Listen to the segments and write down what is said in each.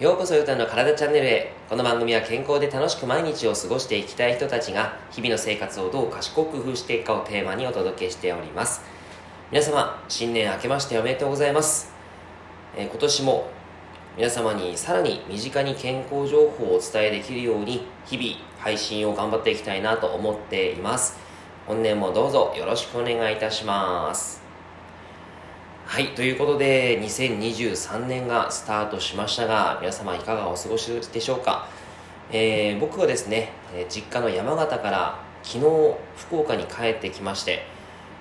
ようこそヨタの体チャンネルへ。この番組は健康で楽しく毎日を過ごしていきたい人たちが日々の生活をどう賢く工夫していくかをテーマにお届けしております。皆様新年明けましておめでとうございます、えー、今年も皆様にさらに身近に健康情報をお伝えできるように日々配信を頑張っていきたいなと思っています。本年もどうぞよろしくお願いいたします。はい、ということで、2023年がスタートしましたが、皆様いかがお過ごしでしょうか？えー、僕はですね、実家の山形から昨日福岡に帰ってきまして、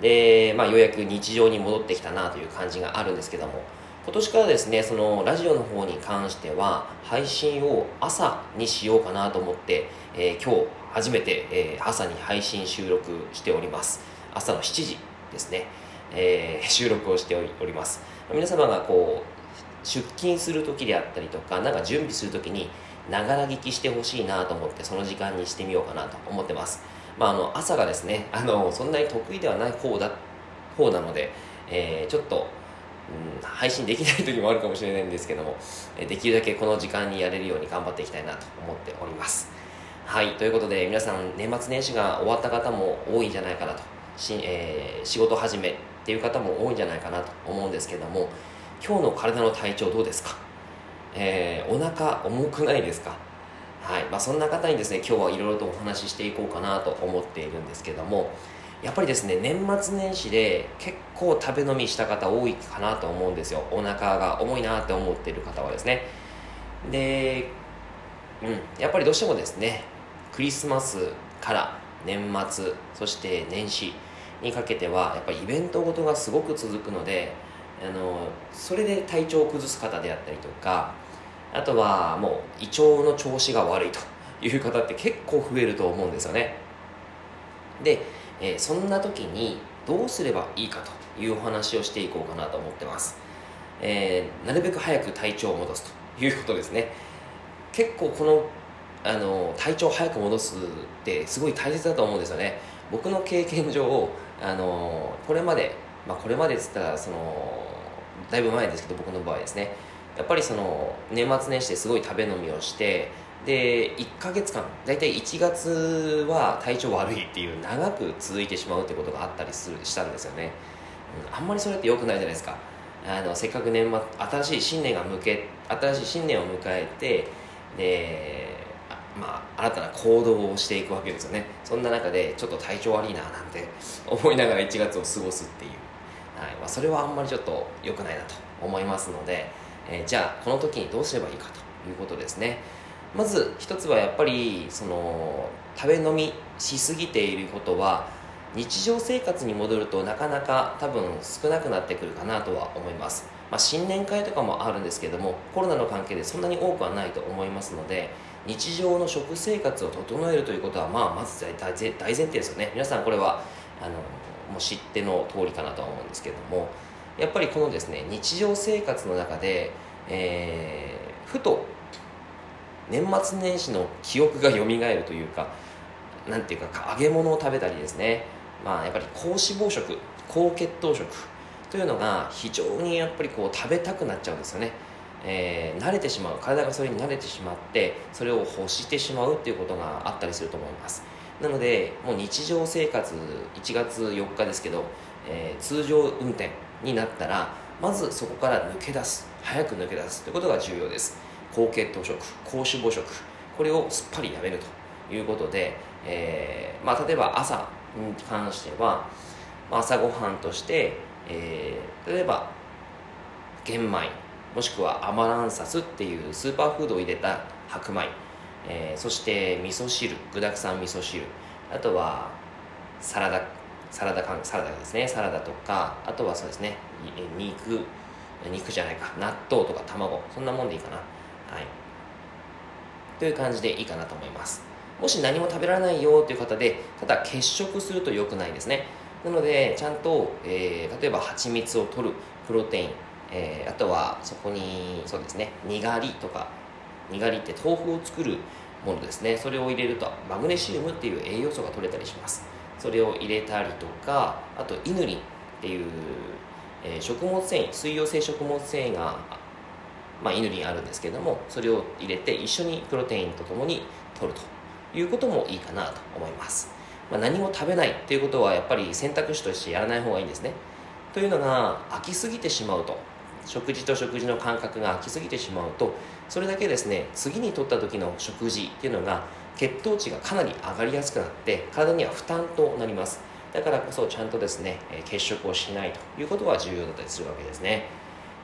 で、まあ、ようやく日常に戻ってきたなという感じがあるんですけども、今年からですね、そのラジオの方に関しては、配信を朝にしようかなと思って、えー、今日初めて、え、朝に配信収録しております。朝の7時ですね。えー、収録をしております。皆様がこう出勤する時であったりとか何か準備する時にながら聞きしてほしいなと思ってその時間にしてみようかなと思ってます、まあ、あの朝がですね あのそんなに得意ではない方だ方なので、えー、ちょっと、うん、配信できない時もあるかもしれないんですけどもできるだけこの時間にやれるように頑張っていきたいなと思っております。はいということで皆さん年末年始が終わった方も多いんじゃないかなと。し、えー、仕事始めっていう方も多いんじゃないかなと思うんですけども今日の体の体調どうですか、えー、お腹重くないですか？はいまあ、そんな方にですね今日はいろいろとお話ししていこうかなと思っているんですけどもやっぱりですね年末年始で結構食べ飲みした方多いかなと思うんですよ。お腹が重いなって思っている方はですね。で、うん、やっぱりどうしてもですねクリスマスから年末そして年始にかけてはやっぱりイベントごとがすごく続くのであのそれで体調を崩す方であったりとかあとはもう胃腸の調子が悪いという方って結構増えると思うんですよね。で、えー、そんな時にどうすればいいかというお話をしていこうかなと思ってます、えー、なるべく早く体調を戻すということですね。結構このあの体調を早く戻すってすごい大切だと思うんですよね。僕の経験上あのこれまで、まあ、これまでっつったらそのだいぶ前ですけど僕の場合ですね。やっぱりその年末年始ですごい食べ飲みをしてで1か月間大体1月は体調悪いっていう長く続いてしまうってことがあったりするしたんですよね、うん、あんまりそれって良くないじゃないですか。あのせっかく年末新しい新年が向け新しい新年を迎えてでまあ、新たな行動をしていくわけですよね。そんな中でちょっと体調悪いななんて思いながら1月を過ごすっていう、はい。まあ、それはあんまりちょっと良くないなと思いますので、えー、じゃあこの時にどうすればいいかということですね。まず一つはやっぱりその食べ飲みしすぎていることは日常生活に戻るとなかなか多分少なくなってくるかなとは思います、まあ、新年会とかもあるんですけどもコロナの関係でそんなに多くはないと思いますので日常の食生活を整えるということは、まあ、まず大前提ですよね。皆さんこれはあのもう知っての通りかなとは思うんですけれどもやっぱりこのですね日常生活の中で、えー、ふと年末年始の記憶が蘇るというかなんていうか揚げ物を食べたりですね。まあやっぱり高脂肪食高血糖食というのが非常にやっぱりこう食べたくなっちゃうんですよね。えー、慣れてしまう体がそれに慣れてしまってそれを欲してしまうっていうことがあったりすると思います。なのでもう日常生活1月4日ですけど、えー、通常運転になったらまずそこから抜け出す早く抜け出すということが重要です。高血糖食高脂肪食これをすっぱりやめるということで、えーまあ、例えば朝に関してはまあ朝ごはんとして、えー、例えば玄米もしくはアマランサスっていうスーパーフードを入れた白米、えー、そして味噌汁。具だくさん味噌汁。あとはサラダサラダサラダですね。サラダとかあとはそうですね。肉。肉じゃないか。納豆とか卵。そんなもんでいいかな。はい。という感じでいいかなと思います。もし何も食べられないよっていう方でただ欠食すると良くないですね。なのでちゃんと、えー、例えば蜂蜜を取る。プロテイン。えー、あとはそこにそうですねにがりとかにがりって豆腐を作るものですね。それを入れるとマグネシウムっていう栄養素が取れたりします。それを入れたりとかあとイヌリンっていう、えー、食物繊維水溶性食物繊維がまあ、イヌリンあるんですけどもそれを入れて一緒にプロテインとともに取るということもいいかなと思います、まあ、何も食べないっていうことはやっぱり選択肢としてやらない方がいいんですね。というのが飽きすぎてしまうと。食事と食事の感覚が飽きすぎてしまうとそれだけですね次に取った時の食事っていうのが血糖値がかなり上がりやすくなって体には負担となります。だからこそちゃんとですね血色をしないということが重要だったりするわけですね。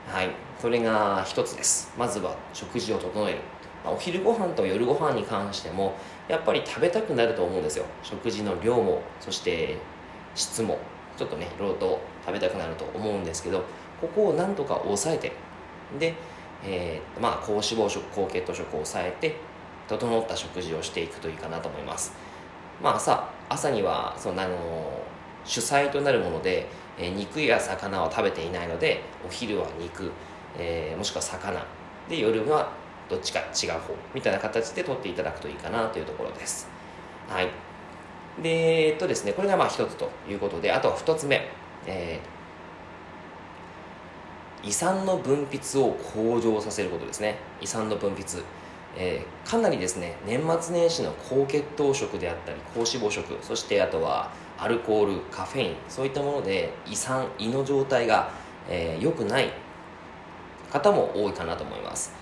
はい。それが一つです。まずは食事を整える。お昼ご飯と夜ご飯に関してもやっぱり食べたくなると思うんですよ。食事の量もそして質もちょっとねいろいろと食べたくなると思うんですけどここをなんとか抑えてで、えー、まあ高脂肪食高血糖食を抑えて整った食事をしていくといいかなと思います。まあ朝朝にはそのあの主菜となるもので、えー、肉や魚は食べていないのでお昼は肉、えー、もしくは魚。で夜はどっちか違う方みたいな形で取っていただくといいかなというところです。はい。でえっとですねこれがまあ一つということであとは二つ目、えー、胃酸の分泌を向上させることですね。胃酸の分泌。えー、かなりですね年末年始の高血糖食であったり高脂肪食そしてあとはアルコールカフェインそういったもので胃酸胃の状態が良、えー、くない方も多いかなと思います。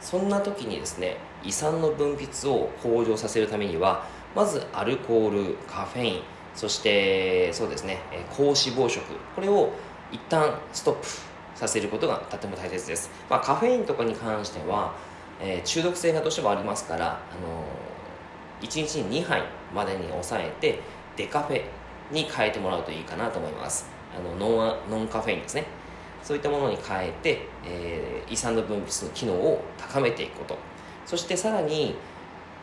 そんな時にですね胃酸の分泌を向上させるためにはまずアルコールカフェインそしてそうですね高脂肪食これを一旦ストップ。させることがとても大切です、まあ、カフェインとかに関してはえー、中毒性がどうしてもありますから、あのー、1日に2杯までに抑えてデカフェに変えてもらうといいかなと思います。あのノンノンカフェインですね。そういったものに変えて、えー、胃酸の分泌の機能を高めていくこと。そしてさらに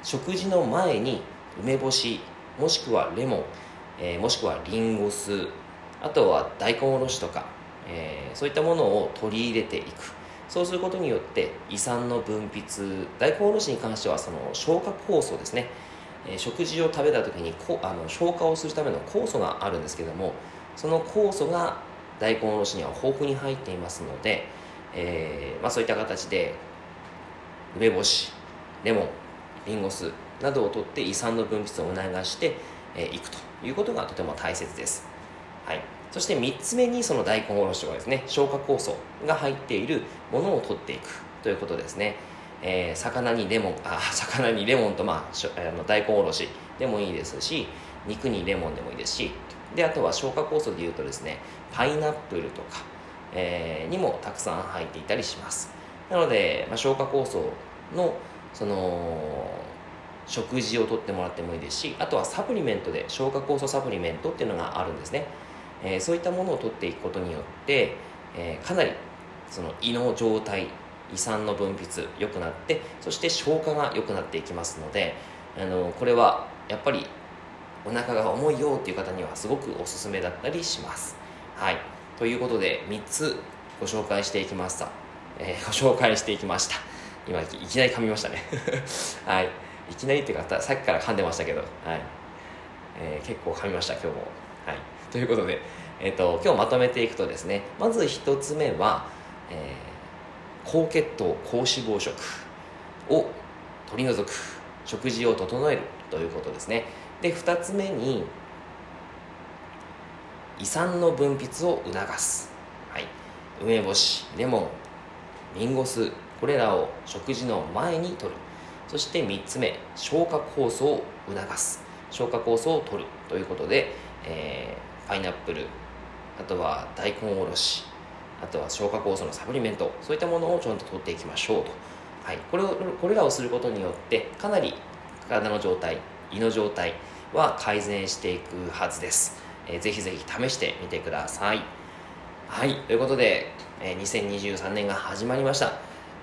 食事の前に梅干しもしくはレモン、えー、もしくはリンゴ酢あとは大根おろしとか、えー、そういったものを取り入れていく。そうすることによって胃酸の分泌大根おろしに関してはその消化酵素ですね、えー、食事を食べた時にこあの消化をするための酵素があるんですけどもその酵素が大根おろしには豊富に入っていますので、えー、まあ、そういった形で梅干しレモンリンゴ酢などをとって胃酸の分泌を促してい、くということがとても大切です、はい、そして3つ目にその大根おろしはですね消化酵素が入っているものを取っていくということですね、えー、魚にレモンあ魚にレモンと、まあ、あの大根おろしでもいいですし肉にレモンでもいいですしであとは消化酵素でいうとですねパイナップルとか、えー、にもたくさん入っていたりします。なので、まあ、消化酵素のその食事をとってもらってもいいですしあとはサプリメントで消化酵素サプリメントっていうのがあるんですね。えー、そういったものを取っていくことによって、えー、かなりその胃の状態胃酸の分泌良くなってそして消化が良くなっていきますのであのこれはやっぱりお腹が重いよっていう方にはすごくおすすめだったりします。はい。ということで3つご紹介していきました、えー、ご紹介していきました。今いきなり噛みましたね。はい。いきなりっていうかさっきから噛んでましたけど、はい。えー、結構噛みました今日も。はい。ということで、えーと、今日まとめていくとですねまず1つ目は、えー、高血糖高脂肪食を取り除く食事を整えるということですね。で2つ目に胃酸の分泌を促す、はい、梅干しレモンリンゴ酢これらを食事の前に摂る。そして3つ目消化酵素を促す。消化酵素を取るということで、えーパイナップルあとは大根おろしあとは消化酵素のサプリメントそういったものをちゃんと取っていきましょうと、はい、これをこれらをすることによってかなり体の状態胃の状態は改善していくはずです、えー、ぜひぜひ試してみてください。はい。ということで、えー、2023年が始まりました、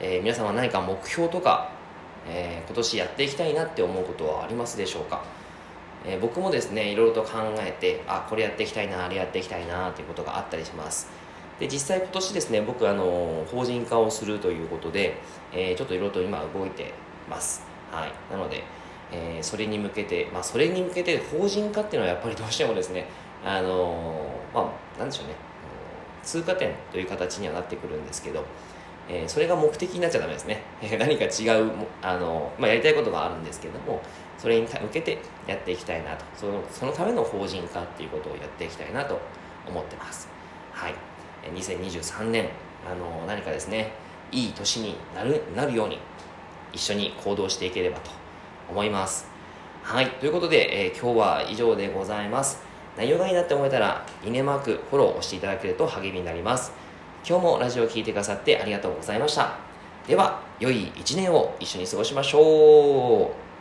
えー、皆さんは何か目標とか、えー、今年やっていきたいなって思うことはありますでしょうか？えー、僕もですねいろいろと考えてあこれやっていきたいなあれやっていきたいなということがあったりします。で実際今年ですね僕あの法人化をするということで、えー、ちょっといろいろと今動いてます。はい。なので、えー、それに向けてまあそれに向けて法人化っていうのはやっぱりどうしてもですねあのまあなんでしょうね通過点という形にはなってくるんですけど、えー、それが目的になっちゃダメですね。何か違うあの、まあ、やりたいことがあるんですけれどもそれに向けてやっていきたいなと。そのそのための法人化っていうことをやっていきたいなと思ってます。はい。2023年あの何かですねいい年になるなるように一緒に行動していければと思います。はい。ということで、えー、今日は以上でございます。内容がいいなって思えたらいいねマークフォローを押していただけると励みになります。今日もラジオを聴いてくださってありがとうございました。では良い一年を一緒に過ごしましょう。